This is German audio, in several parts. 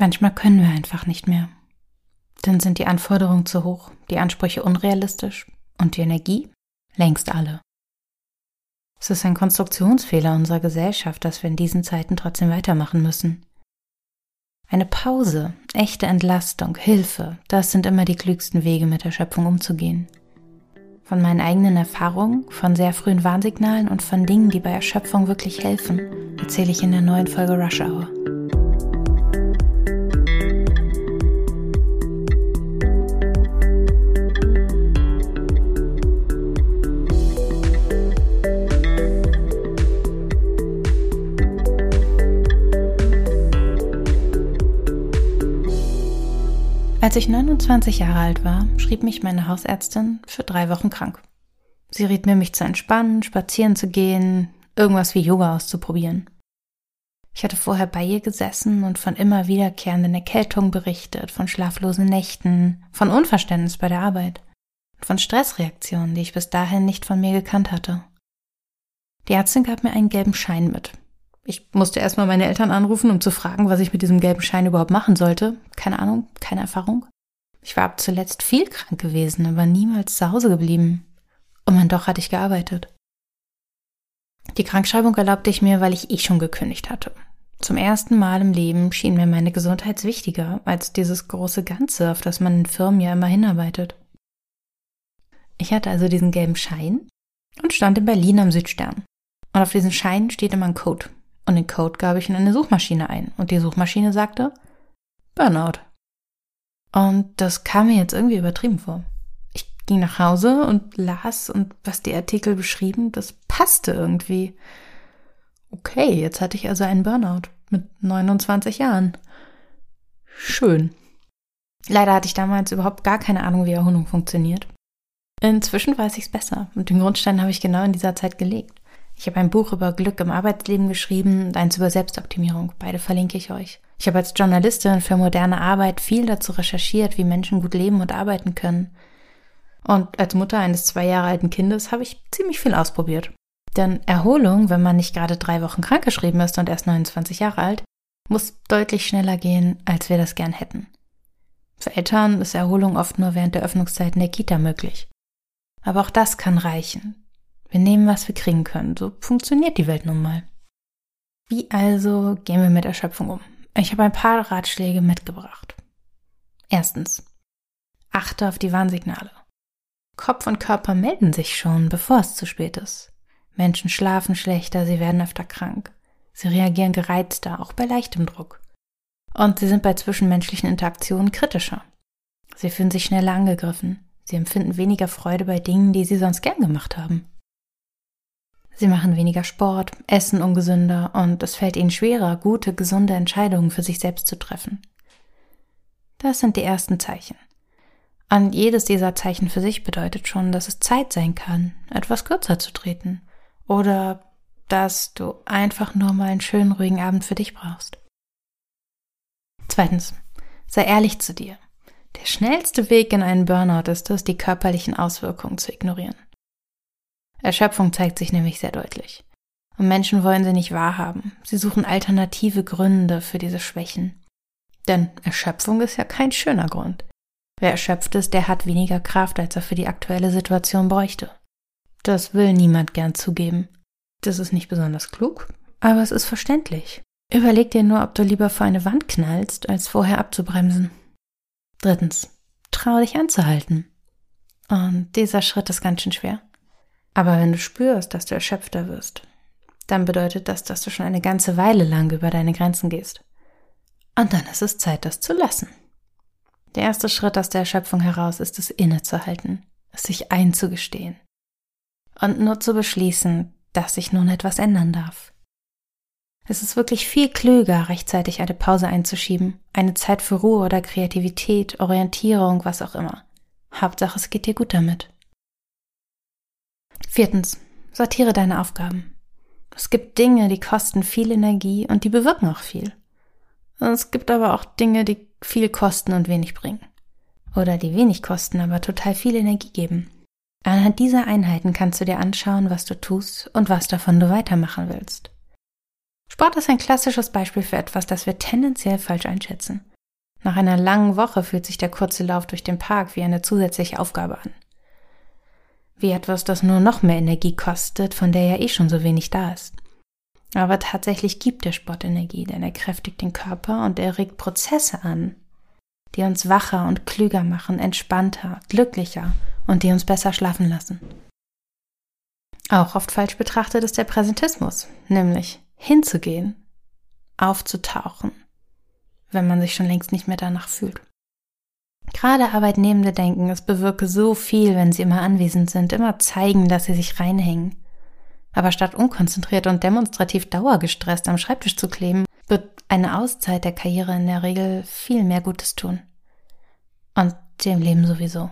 Manchmal können wir einfach nicht mehr. Dann sind die Anforderungen zu hoch, die Ansprüche unrealistisch und die Energie längst alle. Es ist ein Konstruktionsfehler unserer Gesellschaft, dass wir in diesen Zeiten trotzdem weitermachen müssen. Eine Pause, echte Entlastung, Hilfe, das sind immer die klügsten Wege, mit der Schöpfung umzugehen. Von meinen eigenen Erfahrungen, von sehr frühen Warnsignalen und von Dingen, die bei Erschöpfung wirklich helfen, erzähle ich in der neuen Folge Rush Hour. Als ich 29 Jahre alt war, schrieb mich meine Hausärztin für drei Wochen krank. Sie riet mir, mich zu entspannen, spazieren zu gehen, irgendwas wie Yoga auszuprobieren. Ich hatte vorher bei ihr gesessen und von immer wiederkehrenden Erkältungen berichtet, von schlaflosen Nächten, von Unverständnis bei der Arbeit und von Stressreaktionen, die ich bis dahin nicht von mir gekannt hatte. Die Ärztin gab mir einen gelben Schein mit, ich musste erstmal meine Eltern anrufen, um zu fragen, was ich mit diesem gelben Schein überhaupt machen sollte. Keine Ahnung, keine Erfahrung. Ich war ab zuletzt viel krank gewesen, aber niemals zu Hause geblieben. Und dann doch hatte ich gearbeitet. Die Krankschreibung erlaubte ich mir, weil ich eh schon gekündigt hatte. Zum ersten Mal im Leben schien mir meine Gesundheit wichtiger als dieses große Ganze, auf das man in Firmen ja immer hinarbeitet. Ich hatte also diesen gelben Schein und stand in Berlin am Südstern. Und auf diesem Schein steht immer ein Code. Und den Code gab ich in eine Suchmaschine ein. Und die Suchmaschine sagte Burnout. Und das kam mir jetzt irgendwie übertrieben vor. Ich ging nach Hause und las und was die Artikel beschrieben, das passte irgendwie. Okay, jetzt hatte ich also einen Burnout mit 29 Jahren. Schön. Leider hatte ich damals überhaupt gar keine Ahnung, wie Erholung funktioniert. Inzwischen weiß ich es besser und den Grundstein habe ich genau in dieser Zeit gelegt. Ich habe ein Buch über Glück im Arbeitsleben geschrieben und eins über Selbstoptimierung. Beide verlinke ich euch. Ich habe als Journalistin für moderne Arbeit viel dazu recherchiert, wie Menschen gut leben und arbeiten können. Und als Mutter eines zwei Jahre alten Kindes habe ich ziemlich viel ausprobiert. Denn Erholung, wenn man nicht gerade drei Wochen krankgeschrieben ist und erst 29 Jahre alt, muss deutlich schneller gehen, als wir das gern hätten. Für Eltern ist Erholung oft nur während der Öffnungszeiten der Kita möglich. Aber auch das kann reichen. Wir nehmen, was wir kriegen können. So funktioniert die Welt nun mal. Wie also gehen wir mit Erschöpfung um? Ich habe ein paar Ratschläge mitgebracht. Erstens. Achte auf die Warnsignale. Kopf und Körper melden sich schon, bevor es zu spät ist. Menschen schlafen schlechter, sie werden öfter krank. Sie reagieren gereizter, auch bei leichtem Druck. Und sie sind bei zwischenmenschlichen Interaktionen kritischer. Sie fühlen sich schneller angegriffen. Sie empfinden weniger Freude bei Dingen, die sie sonst gern gemacht haben. Sie machen weniger Sport, essen ungesünder und es fällt ihnen schwerer, gute, gesunde Entscheidungen für sich selbst zu treffen. Das sind die ersten Zeichen. Und jedes dieser Zeichen für sich bedeutet schon, dass es Zeit sein kann, etwas kürzer zu treten. Oder dass du einfach nur mal einen schönen, ruhigen Abend für dich brauchst. Zweitens, sei ehrlich zu dir. Der schnellste Weg in einen Burnout ist es, die körperlichen Auswirkungen zu ignorieren. Erschöpfung zeigt sich nämlich sehr deutlich. Und Menschen wollen sie nicht wahrhaben. Sie suchen alternative Gründe für diese Schwächen. Denn Erschöpfung ist ja kein schöner Grund. Wer erschöpft ist, der hat weniger Kraft, als er für die aktuelle Situation bräuchte. Das will niemand gern zugeben. Das ist nicht besonders klug, aber es ist verständlich. Überleg dir nur, ob du lieber vor eine Wand knallst, als vorher abzubremsen. Drittens, trau dich anzuhalten. Und dieser Schritt ist ganz schön schwer. Aber wenn du spürst, dass du erschöpfter wirst, dann bedeutet das, dass du schon eine ganze Weile lang über deine Grenzen gehst. Und dann ist es Zeit, das zu lassen. Der erste Schritt aus der Erschöpfung heraus ist es innezuhalten, es sich einzugestehen und nur zu beschließen, dass sich nun etwas ändern darf. Es ist wirklich viel klüger, rechtzeitig eine Pause einzuschieben, eine Zeit für Ruhe oder Kreativität, Orientierung, was auch immer. Hauptsache, es geht dir gut damit. Viertens, sortiere deine Aufgaben. Es gibt Dinge, die kosten viel Energie und die bewirken auch viel. Es gibt aber auch Dinge, die viel kosten und wenig bringen. Oder die wenig kosten, aber total viel Energie geben. Anhand dieser Einheiten kannst du dir anschauen, was du tust und was davon du weitermachen willst. Sport ist ein klassisches Beispiel für etwas, das wir tendenziell falsch einschätzen. Nach einer langen Woche fühlt sich der kurze Lauf durch den Park wie eine zusätzliche Aufgabe an. Wie etwas, das nur noch mehr Energie kostet, von der ja eh schon so wenig da ist. Aber tatsächlich gibt der Sport Energie, denn er kräftigt den Körper und er regt Prozesse an, die uns wacher und klüger machen, entspannter, glücklicher und die uns besser schlafen lassen. Auch oft falsch betrachtet ist der Präsentismus, nämlich hinzugehen, aufzutauchen, wenn man sich schon längst nicht mehr danach fühlt. Gerade Arbeitnehmende denken, es bewirke so viel, wenn sie immer anwesend sind, immer zeigen, dass sie sich reinhängen. Aber statt unkonzentriert und demonstrativ dauergestresst am Schreibtisch zu kleben, wird eine Auszeit der Karriere in der Regel viel mehr Gutes tun. Und dem Leben sowieso.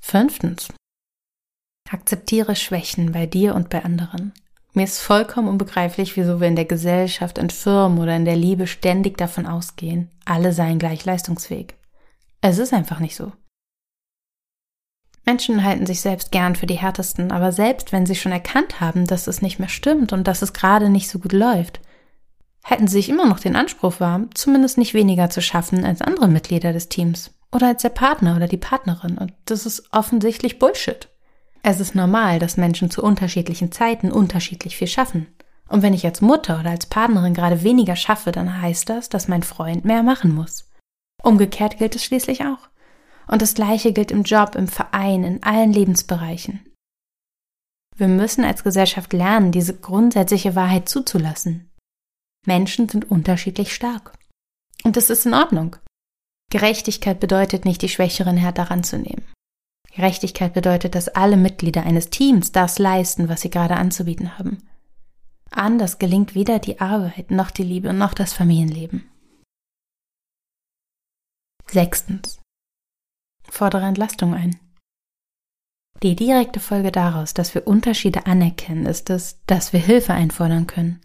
Fünftens. Akzeptiere Schwächen bei dir und bei anderen. Mir ist vollkommen unbegreiflich, wieso wir in der Gesellschaft, in Firmen oder in der Liebe ständig davon ausgehen, alle seien gleich leistungsfähig. Es ist einfach nicht so. Menschen halten sich selbst gern für die härtesten, aber selbst wenn sie schon erkannt haben, dass es nicht mehr stimmt und dass es gerade nicht so gut läuft, halten sie sich immer noch den Anspruch wahr, zumindest nicht weniger zu schaffen als andere Mitglieder des Teams oder als der Partner oder die Partnerin. Und das ist offensichtlich Bullshit. Es ist normal, dass Menschen zu unterschiedlichen Zeiten unterschiedlich viel schaffen. Und wenn ich als Mutter oder als Partnerin gerade weniger schaffe, dann heißt das, dass mein Freund mehr machen muss. Umgekehrt gilt es schließlich auch. Und das Gleiche gilt im Job, im Verein, in allen Lebensbereichen. Wir müssen als Gesellschaft lernen, diese grundsätzliche Wahrheit zuzulassen. Menschen sind unterschiedlich stark. Und das ist in Ordnung. Gerechtigkeit bedeutet nicht, die Schwächeren härter ranzunehmen. Gerechtigkeit bedeutet, dass alle Mitglieder eines Teams das leisten, was sie gerade anzubieten haben. Anders gelingt weder die Arbeit noch die Liebe noch das Familienleben. Sechstens. Fordere Entlastung ein. Die direkte Folge daraus, dass wir Unterschiede anerkennen, ist es, dass wir Hilfe einfordern können.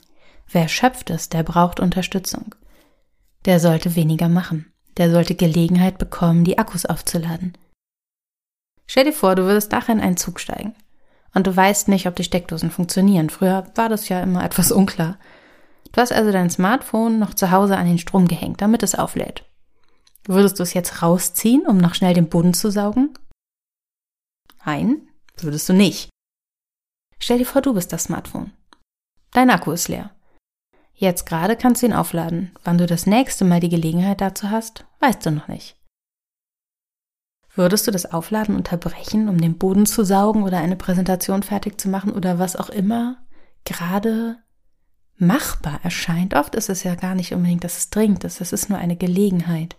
Wer erschöpft ist, der braucht Unterstützung. Der sollte weniger machen. Der sollte Gelegenheit bekommen, die Akkus aufzuladen. Stell dir vor, du würdest nachher in einen Zug steigen und du weißt nicht, ob die Steckdosen funktionieren. Früher war das ja immer etwas unklar. Du hast also dein Smartphone noch zu Hause an den Strom gehängt, damit es auflädt. Würdest du es jetzt rausziehen, um noch schnell den Boden zu saugen? Nein, würdest du nicht. Stell dir vor, du bist das Smartphone. Dein Akku ist leer. Jetzt gerade kannst du ihn aufladen. Wann du das nächste Mal die Gelegenheit dazu hast, weißt du noch nicht. Würdest du das Aufladen unterbrechen, um den Boden zu saugen oder eine Präsentation fertig zu machen oder was auch immer gerade machbar erscheint? Oft ist es ja gar nicht unbedingt, dass es dringend ist, es ist nur eine Gelegenheit.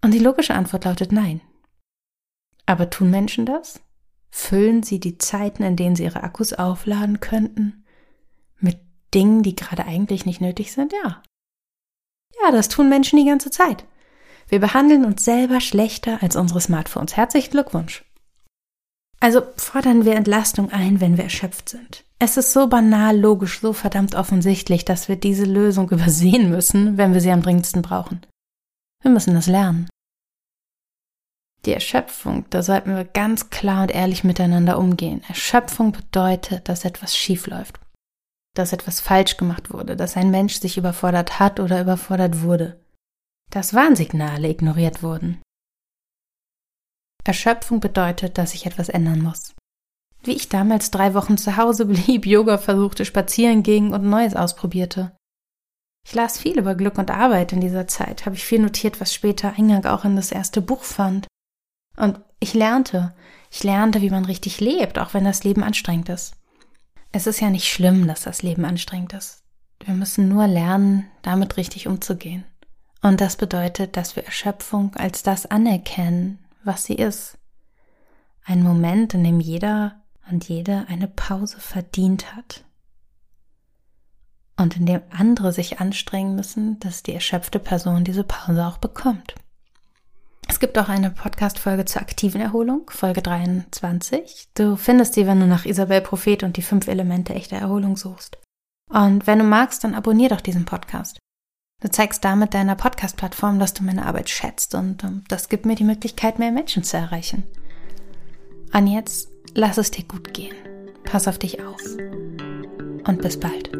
Und die logische Antwort lautet nein. Aber tun Menschen das? Füllen sie die Zeiten, in denen sie ihre Akkus aufladen könnten, mit Dingen, die gerade eigentlich nicht nötig sind? Ja. Ja, das tun Menschen die ganze Zeit. Wir behandeln uns selber schlechter als unsere Smartphones. Herzlichen Glückwunsch. Also fordern wir Entlastung ein, wenn wir erschöpft sind. Es ist so banal, logisch, so verdammt offensichtlich, dass wir diese Lösung übersehen müssen, wenn wir sie am dringendsten brauchen. Wir müssen das lernen. Die Erschöpfung, da sollten wir ganz klar und ehrlich miteinander umgehen. Erschöpfung bedeutet, dass etwas schief läuft, dass etwas falsch gemacht wurde, dass ein Mensch sich überfordert hat oder überfordert wurde dass Warnsignale ignoriert wurden. Erschöpfung bedeutet, dass ich etwas ändern muss. Wie ich damals drei Wochen zu Hause blieb, Yoga versuchte, spazieren ging und Neues ausprobierte. Ich las viel über Glück und Arbeit in dieser Zeit, habe ich viel notiert, was später Eingang auch in das erste Buch fand. Und ich lernte, ich lernte, wie man richtig lebt, auch wenn das Leben anstrengend ist. Es ist ja nicht schlimm, dass das Leben anstrengend ist. Wir müssen nur lernen, damit richtig umzugehen. Und das bedeutet, dass wir Erschöpfung als das anerkennen, was sie ist. Ein Moment, in dem jeder und jede eine Pause verdient hat. Und in dem andere sich anstrengen müssen, dass die erschöpfte Person diese Pause auch bekommt. Es gibt auch eine Podcast-Folge zur aktiven Erholung, Folge 23. Du findest sie, wenn du nach Isabel Prophet und die fünf Elemente echter Erholung suchst. Und wenn du magst, dann abonnier doch diesen Podcast. Du zeigst damit deiner Podcast-Plattform, dass du meine Arbeit schätzt und um, das gibt mir die Möglichkeit, mehr Menschen zu erreichen. Und jetzt lass es dir gut gehen. Pass auf dich auf. Und bis bald.